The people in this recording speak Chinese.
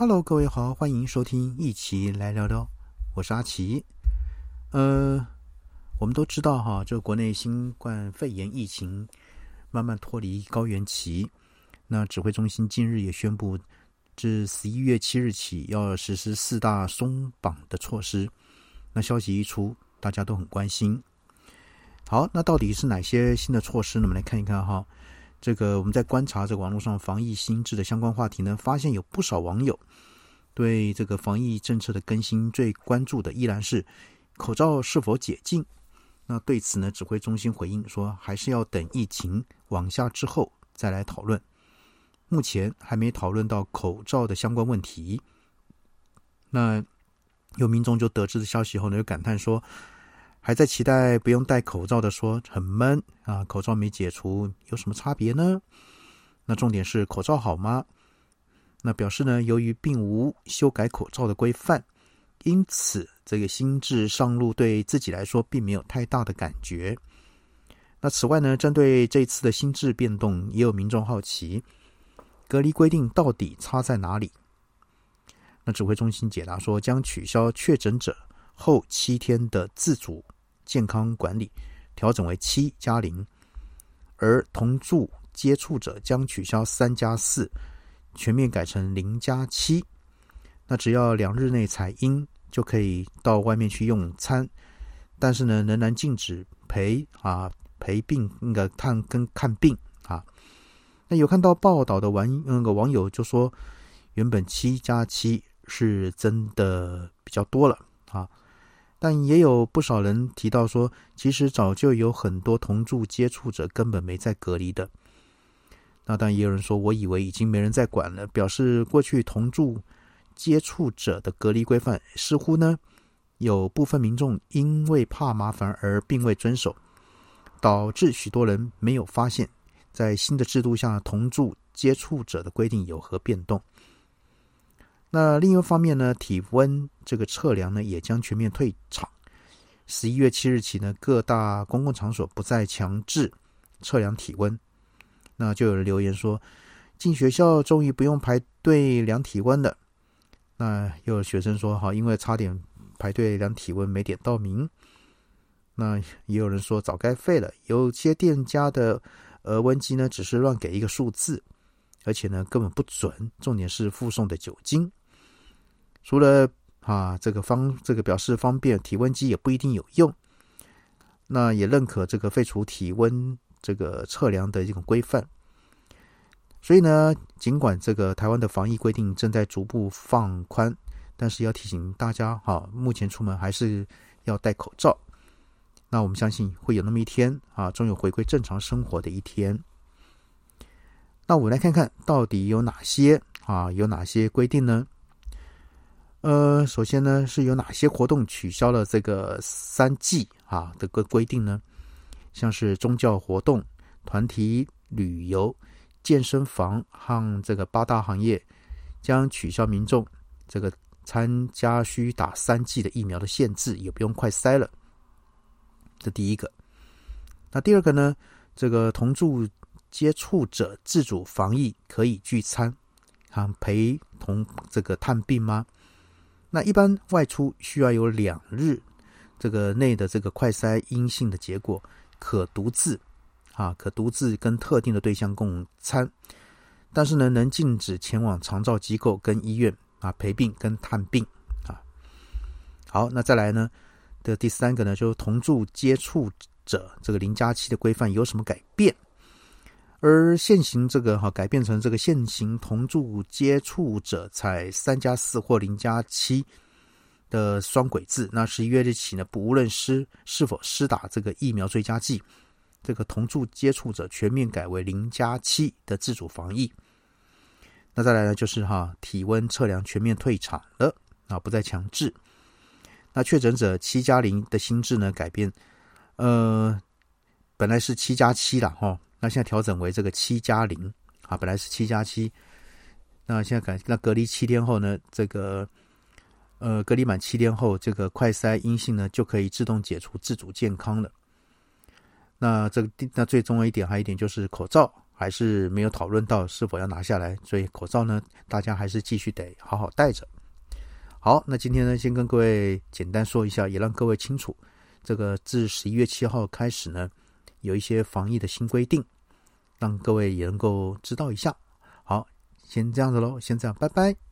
Hello，各位好，欢迎收听一起来聊聊，我是阿奇。呃，我们都知道哈，这国内新冠肺炎疫情慢慢脱离高原期，那指挥中心近日也宣布，自十一月七日起要实施四大松绑的措施。那消息一出，大家都很关心。好，那到底是哪些新的措施呢？我们来看一看哈。这个我们在观察这个网络上防疫新制的相关话题呢，发现有不少网友对这个防疫政策的更新最关注的依然是口罩是否解禁。那对此呢，指挥中心回应说，还是要等疫情往下之后再来讨论。目前还没讨论到口罩的相关问题。那有民众就得知的消息后呢，就感叹说。还在期待不用戴口罩的说很闷啊，口罩没解除有什么差别呢？那重点是口罩好吗？那表示呢，由于并无修改口罩的规范，因此这个新制上路对自己来说并没有太大的感觉。那此外呢，针对这次的新制变动，也有民众好奇隔离规定到底差在哪里？那指挥中心解答说，将取消确诊者。后七天的自主健康管理调整为七加零，而同住接触者将取消三加四，全面改成零加七。那只要两日内采阴就可以到外面去用餐，但是呢，仍然禁止陪啊陪病那个看跟看病啊。那有看到报道的网那个网友就说，原本七加七是真的比较多了啊。但也有不少人提到说，其实早就有很多同住接触者根本没在隔离的。那但也有人说，我以为已经没人在管了，表示过去同住接触者的隔离规范似乎呢，有部分民众因为怕麻烦而并未遵守，导致许多人没有发现，在新的制度下同住接触者的规定有何变动。那另一方面呢，体温这个测量呢也将全面退场。十一月七日起呢，各大公共场所不再强制测量体温。那就有人留言说，进学校终于不用排队量体温了。那又有学生说，哈，因为差点排队量体温没点到名。那也有人说，早该废了。有些店家的额温机呢，只是乱给一个数字，而且呢根本不准。重点是附送的酒精。除了啊，这个方这个表示方便，体温机也不一定有用。那也认可这个废除体温这个测量的这种规范。所以呢，尽管这个台湾的防疫规定正在逐步放宽，但是要提醒大家哈，目前出门还是要戴口罩。那我们相信会有那么一天啊，终有回归正常生活的一天。那我们来看看到底有哪些啊，有哪些规定呢？呃，首先呢，是有哪些活动取消了这个三季啊的个规定呢？像是宗教活动、团体旅游、健身房和这个八大行业将取消民众这个参加需打三剂的疫苗的限制，也不用快筛了。这第一个。那第二个呢？这个同住接触者自主防疫可以聚餐，啊，陪同这个探病吗？那一般外出需要有两日这个内的这个快筛阴性的结果，可独自啊，可独自跟特定的对象共餐，但是呢，能禁止前往长照机构跟医院啊陪病跟探病啊。好，那再来呢的第三个呢，就是同住接触者这个零加七的规范有什么改变？而现行这个哈改变成这个现行同住接触者才三加四或零加七的双轨制，那十一月日起呢，不论施是否施打这个疫苗追加剂，这个同住接触者全面改为零加七的自主防疫。那再来呢，就是哈体温测量全面退场了啊，不再强制。那确诊者七加零的新制呢改变，呃，本来是七加七了哈。那现在调整为这个七加零啊，本来是七加七，那现在改那隔离七天后呢，这个呃隔离满七天后，这个快筛阴性呢就可以自动解除自主健康了。那这个那最重要一点还有一点就是口罩还是没有讨论到是否要拿下来，所以口罩呢，大家还是继续得好好戴着。好，那今天呢，先跟各位简单说一下，也让各位清楚，这个自十一月七号开始呢，有一些防疫的新规定，让各位也能够知道一下。好，先这样子喽，先这样，拜拜。